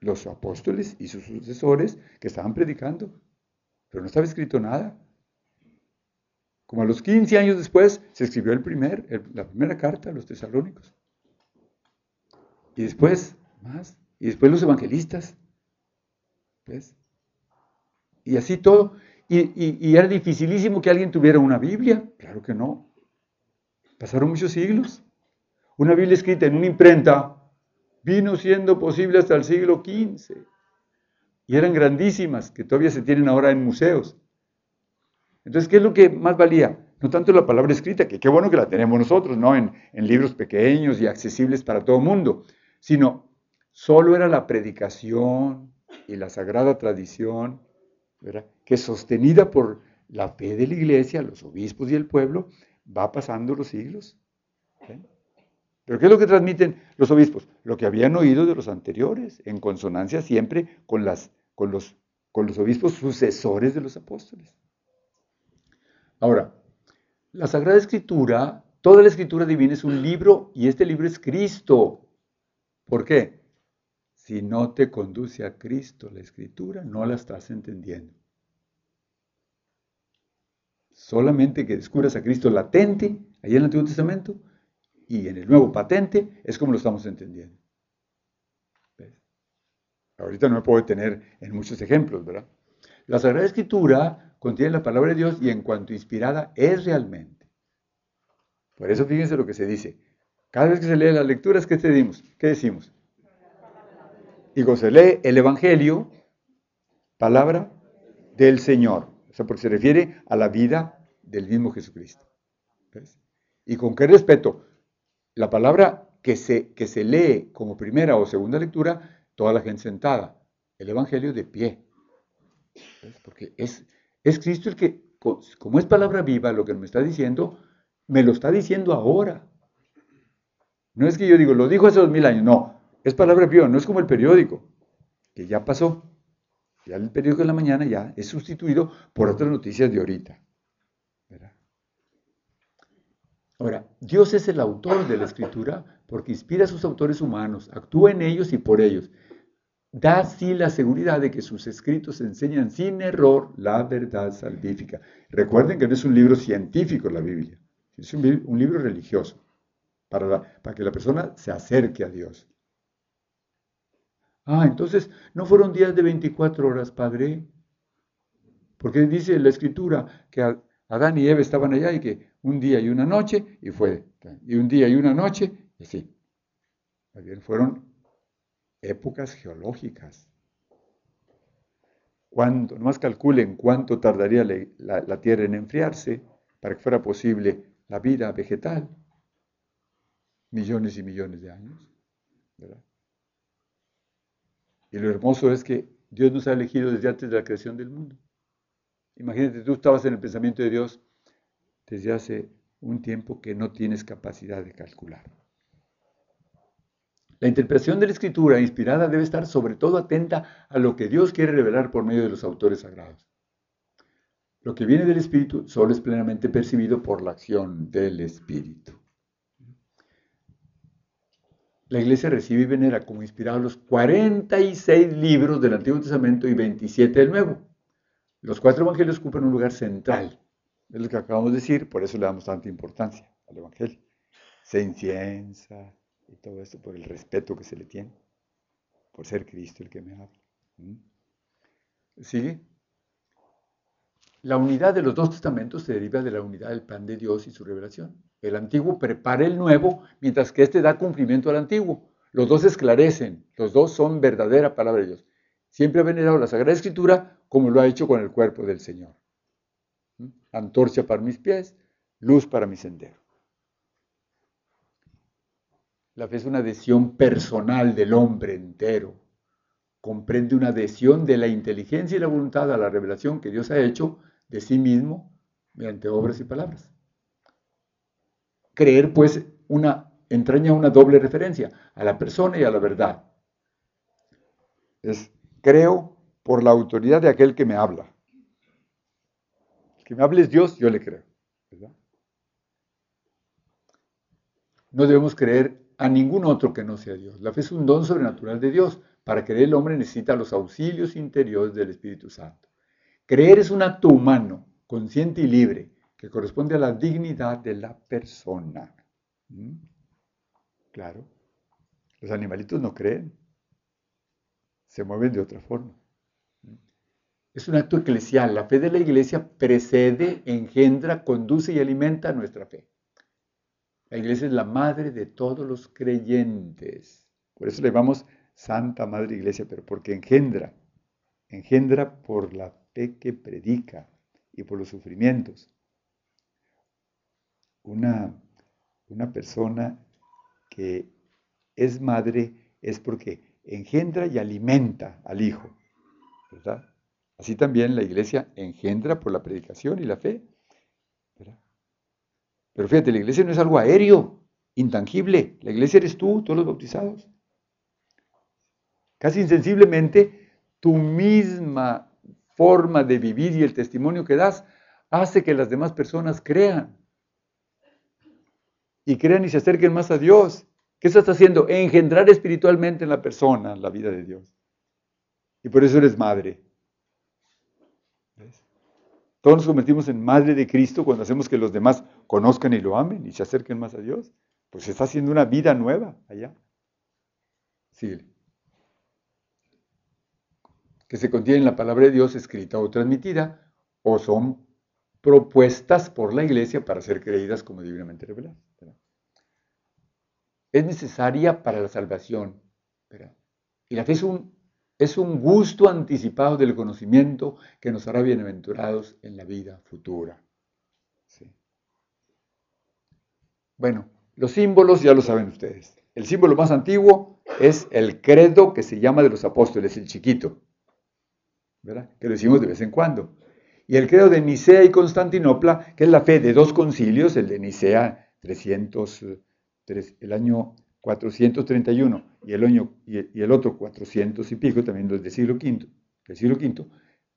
los apóstoles y sus sucesores que estaban predicando, pero no estaba escrito nada. Como a los 15 años después se escribió el primer, la primera carta a los tesalónicos. Y después, más, y después los evangelistas. ¿Ves? Y así todo. Y, era dificilísimo que alguien tuviera una Biblia. Claro que no. Pasaron muchos siglos. Una Biblia escrita en una imprenta vino siendo posible hasta el siglo XV. Y eran grandísimas, que todavía se tienen ahora en museos. Entonces, ¿qué es lo que más valía? No tanto la palabra escrita, que qué bueno que la tenemos nosotros, ¿no? En, en libros pequeños y accesibles para todo el mundo, sino solo era la predicación y la sagrada tradición que sostenida por la fe de la iglesia, los obispos y el pueblo, va pasando los siglos. ¿Pero qué es lo que transmiten los obispos? Lo que habían oído de los anteriores, en consonancia siempre con, con, los, con los obispos sucesores de los apóstoles. Ahora, la Sagrada Escritura, toda la Escritura divina es un libro y este libro es Cristo. ¿Por qué? Si no te conduce a Cristo la escritura, no la estás entendiendo. Solamente que descubras a Cristo latente, ahí en el Antiguo Testamento, y en el Nuevo patente, es como lo estamos entendiendo. Ahorita no me puedo detener en muchos ejemplos, ¿verdad? La Sagrada Escritura contiene la palabra de Dios y en cuanto inspirada es realmente. Por eso fíjense lo que se dice. Cada vez que se lee las lecturas, ¿qué decimos? ¿Qué decimos? Y se lee el Evangelio, palabra del Señor. O sea, porque se refiere a la vida del mismo Jesucristo. Y con qué respeto. La palabra que se, que se lee como primera o segunda lectura, toda la gente sentada. El Evangelio de pie. Porque es, es Cristo el que, como es palabra viva, lo que me está diciendo, me lo está diciendo ahora. No es que yo digo, lo dijo hace dos mil años, no. Es palabra viva, no es como el periódico, que ya pasó. Ya el periódico de la mañana ya es sustituido por otras noticias de ahorita. Ahora, Dios es el autor de la escritura porque inspira a sus autores humanos, actúa en ellos y por ellos. Da así la seguridad de que sus escritos enseñan sin error la verdad salvífica. Recuerden que no es un libro científico la Biblia, es un, libro religioso, para, para que la persona se acerque a Dios. Ah, entonces no fueron días de 24 horas, Padre. Porque dice la escritura que Adán y Eva estaban allá y que un día y una noche, y fue, y un día y una noche, y sí. Bien, fueron épocas geológicas. ¿Cuánto? Nomás calculen cuánto tardaría la, la Tierra en enfriarse para que fuera posible la vida vegetal. Millones y millones de años. ¿verdad? Y lo hermoso es que Dios nos ha elegido desde antes de la creación del mundo. Imagínate, tú estabas en el pensamiento de Dios desde hace un tiempo que no tienes capacidad de calcular. La interpretación de la escritura inspirada debe estar sobre todo atenta a lo que Dios quiere revelar por medio de los autores sagrados. Lo que viene del Espíritu solo es plenamente percibido por la acción del Espíritu la iglesia recibe y venera como inspirados los 46 libros del Antiguo Testamento y 27 del Nuevo. Los cuatro evangelios ocupan un lugar central. Es lo que acabamos de decir, por eso le damos tanta importancia al evangelio. Se inciensa y todo esto por el respeto que se le tiene, por ser Cristo el que me habla. ¿Mm? ¿Sigue? La unidad de los dos testamentos se deriva de la unidad del plan de Dios y su revelación. El antiguo prepara el nuevo, mientras que este da cumplimiento al antiguo. Los dos esclarecen, los dos son verdadera palabra de Dios. Siempre ha venerado la Sagrada Escritura como lo ha hecho con el cuerpo del Señor. ¿Mm? Antorcha para mis pies, luz para mi sendero. La fe es una adhesión personal del hombre entero. Comprende una adhesión de la inteligencia y la voluntad a la revelación que Dios ha hecho de sí mismo mediante obras y palabras creer pues una, entraña una doble referencia a la persona y a la verdad. Es creo por la autoridad de aquel que me habla. El que me hable es Dios, yo le creo. No debemos creer a ningún otro que no sea Dios. La fe es un don sobrenatural de Dios. Para creer el hombre necesita los auxilios interiores del Espíritu Santo. Creer es un acto humano, consciente y libre, que corresponde a la dignidad de la persona. ¿Mm? Claro, los animalitos no creen, se mueven de otra forma. ¿Mm? Es un acto eclesial. La fe de la iglesia precede, engendra, conduce y alimenta nuestra fe. La iglesia es la madre de todos los creyentes. Por eso le llamamos Santa Madre Iglesia, pero porque engendra. Engendra por la fe que predica y por los sufrimientos una, una persona que es madre es porque engendra y alimenta al hijo, ¿verdad? Así también la iglesia engendra por la predicación y la fe, ¿verdad? Pero fíjate, la iglesia no es algo aéreo, intangible. La iglesia eres tú, todos los bautizados. Casi insensiblemente, tu misma forma de vivir y el testimonio que das hace que las demás personas crean y crean y se acerquen más a Dios. ¿Qué estás haciendo? Engendrar espiritualmente en la persona la vida de Dios. Y por eso eres madre. Todos nos convertimos en madre de Cristo cuando hacemos que los demás conozcan y lo amen y se acerquen más a Dios. Pues se está haciendo una vida nueva allá. Sigue. Que se contiene en la palabra de Dios escrita o transmitida, o son propuestas por la iglesia para ser creídas como divinamente reveladas. Es necesaria para la salvación. Y la fe es un, es un gusto anticipado del conocimiento que nos hará bienaventurados en la vida futura. Bueno, los símbolos ya lo saben ustedes. El símbolo más antiguo es el credo que se llama de los apóstoles, el chiquito, que lo decimos de vez en cuando y el credo de Nicea y Constantinopla, que es la fe de dos concilios, el de Nicea 300, el año 431 y el, año, y el otro 400 y pico, también del siglo V, del siglo V,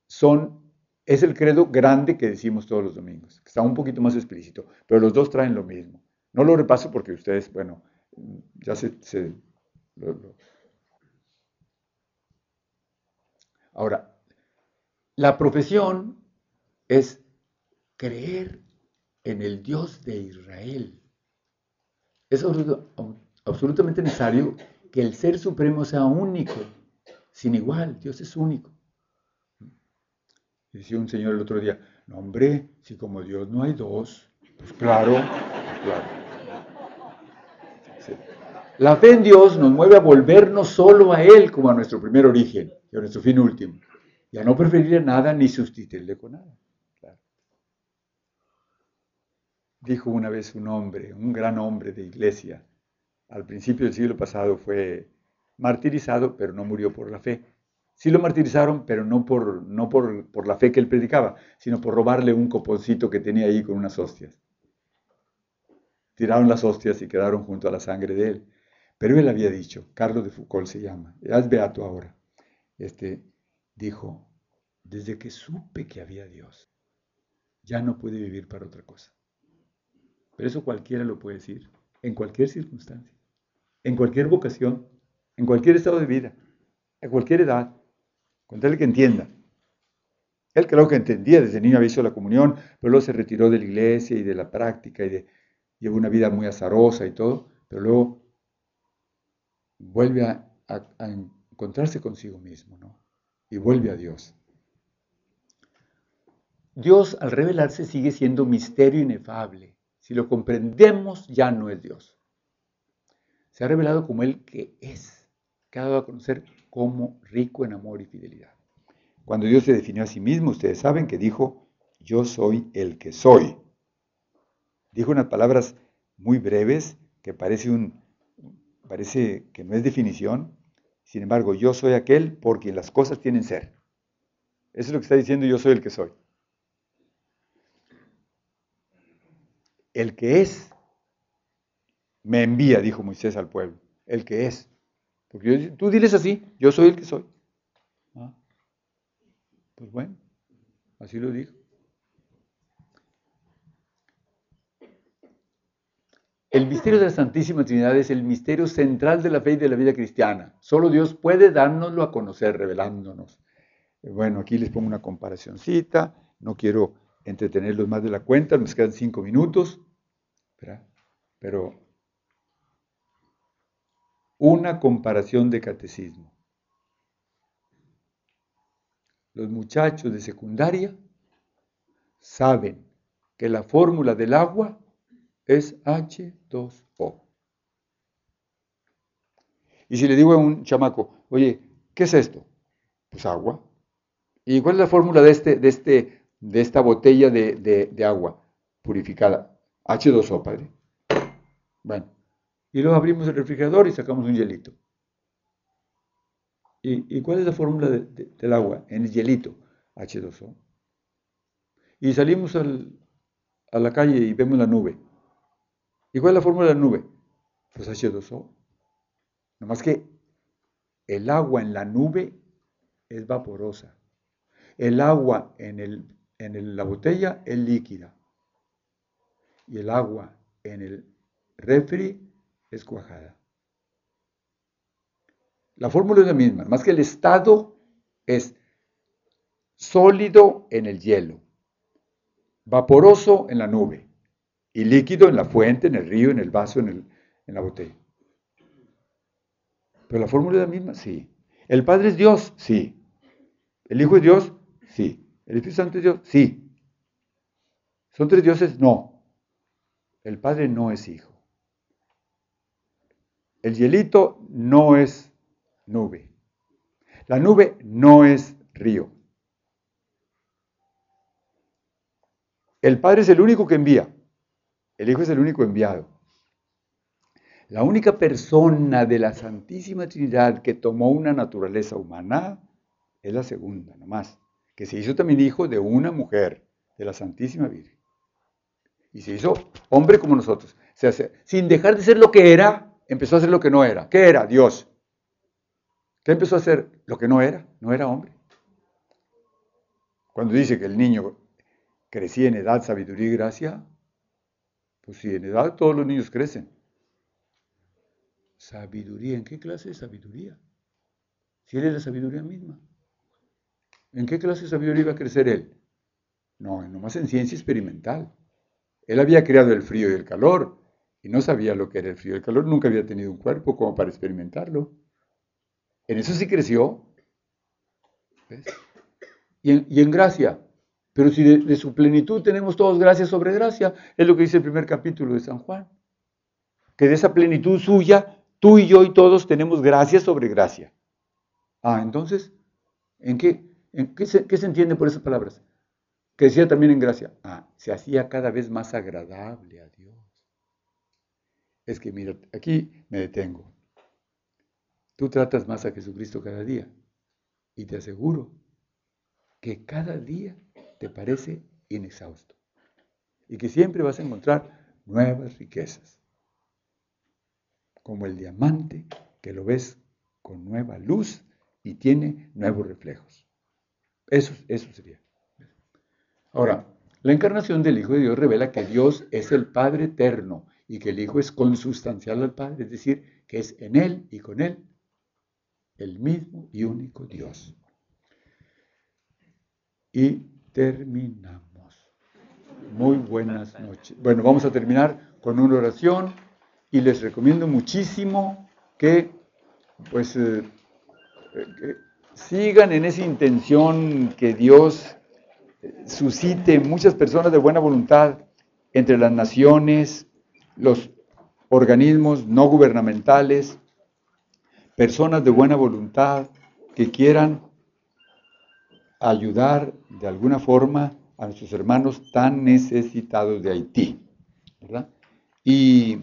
son, es el credo grande que decimos todos los domingos, está un poquito más explícito, pero los dos traen lo mismo. No lo repaso porque ustedes, bueno, ya se... Ahora, la profesión es creer en el Dios de Israel. Es absolutamente necesario que el Ser Supremo sea único, sin igual. Dios es único. Decía un señor el otro día, no hombre, si como Dios no hay dos, pues claro, claro. La fe en Dios nos mueve a volvernos solo a Él como a nuestro primer origen y a nuestro fin último, y a no preferir nada ni sustituirle con nada. Dijo una vez un hombre, un gran hombre de iglesia, al principio del siglo pasado fue martirizado, pero no murió por la fe. Sí lo martirizaron, pero no por, no por, por la fe que él predicaba, sino por robarle un coponcito que tenía ahí con unas hostias. Tiraron las hostias y quedaron junto a la sangre de él. Pero él había dicho, Carlos de Foucault se llama, es beato ahora, este, dijo, desde que supe que había Dios, ya no pude vivir para otra cosa. Pero eso cualquiera lo puede decir, en cualquier circunstancia, en cualquier vocación, en cualquier estado de vida, en cualquier edad, con que entienda. Él creo que entendía, desde niño había visto la comunión, pero luego se retiró de la iglesia y de la práctica y de, llevó una vida muy azarosa y todo, pero luego vuelve a, a encontrarse consigo mismo, ¿no? Y vuelve a Dios. Dios al revelarse sigue siendo misterio inefable. Si lo comprendemos, ya no es Dios. Se ha revelado como el que es, que ha dado a conocer como rico en amor y fidelidad. Cuando Dios se definió a sí mismo, ustedes saben que dijo, yo soy el que soy. Dijo unas palabras muy breves que parece, un, parece que no es definición. Sin embargo, yo soy aquel por quien las cosas tienen ser. Eso es lo que está diciendo yo soy el que soy. El que es, me envía, dijo Moisés al pueblo. El que es. Porque tú diles así, yo soy el que soy. Ah, pues bueno, así lo dijo. El misterio de la Santísima Trinidad es el misterio central de la fe y de la vida cristiana. Solo Dios puede dárnoslo a conocer, revelándonos. Bueno, aquí les pongo una comparacióncita. No quiero entretenerlos más de la cuenta, nos quedan cinco minutos. Pero una comparación de catecismo. Los muchachos de secundaria saben que la fórmula del agua es H2O. Y si le digo a un chamaco, oye, ¿qué es esto? Pues agua. ¿Y cuál es la fórmula de, este, de, este, de esta botella de, de agua purificada? H2O, padre. Bueno, y luego abrimos el refrigerador y sacamos un hielito. ¿Y, cuál es la fórmula del agua? En el hielito, H2O. Y salimos a la calle y vemos la nube. ¿Y cuál es la fórmula de la nube? Pues H2O. más que el agua en la nube es vaporosa. El agua en, el, en la botella es líquida y el agua en el refri es cuajada. La fórmula es la misma, más que el estado es sólido en el hielo, vaporoso en la nube y líquido en la fuente, en el río, en el vaso, en, en la botella. Pero la fórmula es la misma, sí. ¿El Padre es Dios? Sí. ¿El Hijo es Dios? Sí. ¿El Espíritu Santo es Dios? Sí. ¿Son tres dioses? No. El Padre no es hijo. El hielito no es nube. La nube no es río. El Padre es el único que envía. El Hijo es el único enviado. La única persona de la Santísima Trinidad que tomó una naturaleza humana es la segunda, nomás, que se hizo también hijo de una mujer, de la Santísima Virgen y se hizo hombre como nosotros. Se hace, sin dejar de ser lo que era, empezó a hacer lo que no era. ¿Qué era? Dios. ¿Qué empezó a hacer? Lo que no era. No era hombre. Cuando dice que el niño crecía en edad, sabiduría y gracia, pues si en edad todos los niños crecen. Sabiduría, ¿en qué clase de sabiduría? Si él es la sabiduría misma. ¿En qué clase de sabiduría iba a crecer él? No, nomás en ciencia experimental. Él había creado el frío y el calor y no sabía lo que era el frío y el calor, nunca había tenido un cuerpo como para experimentarlo. En eso sí creció. Y, en, gracia. Pero si de, su plenitud tenemos todos gracia sobre gracia, es lo que dice el primer capítulo de San Juan. Que de esa plenitud suya, tú y yo y todos tenemos gracia sobre gracia. Ah, entonces, ¿en qué, qué se entiende por esas palabras? que decía también en gracia, ah, se hacía cada vez más agradable a Dios. Es que mira, aquí me detengo. Tú tratas más a Jesucristo cada día y te aseguro que cada día te parece inexhausto y que siempre vas a encontrar nuevas riquezas, como el diamante que lo ves con nueva luz y tiene nuevos reflejos. Eso, eso sería. Ahora, la encarnación del Hijo de Dios revela que Dios es el Padre eterno y que el Hijo es consustancial al Padre, es decir, que es en Él y con Él el mismo y único Dios. Y terminamos. Muy buenas noches. Bueno, vamos a terminar con una oración y les recomiendo muchísimo que pues eh, eh, sigan en esa intención que Dios suscite muchas personas de buena voluntad entre las naciones, los organismos no gubernamentales, personas de buena voluntad que quieran ayudar de alguna forma a nuestros hermanos tan necesitados de Haití. Y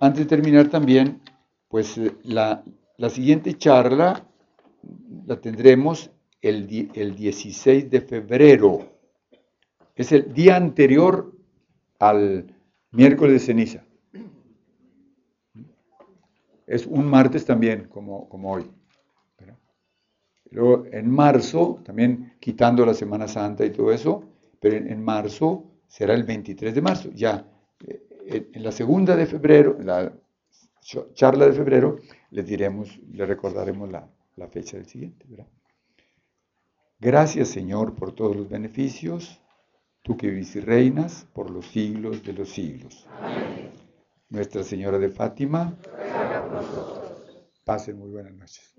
antes de terminar también, pues la, la siguiente charla la tendremos el, 16 de febrero. Es el día anterior al miércoles de ceniza. Es un martes también, como, como hoy. Luego en marzo, también quitando la Semana Santa y todo eso, pero en, marzo será el 23 de marzo. Ya eh, en la segunda de febrero, la charla de febrero, les diremos, les recordaremos la, la fecha del siguiente. ¿verdad? Gracias Señor por todos los beneficios, tú que vives y reinas por los siglos de los siglos. Nuestra Señora de Fátima, pasen muy buenas noches.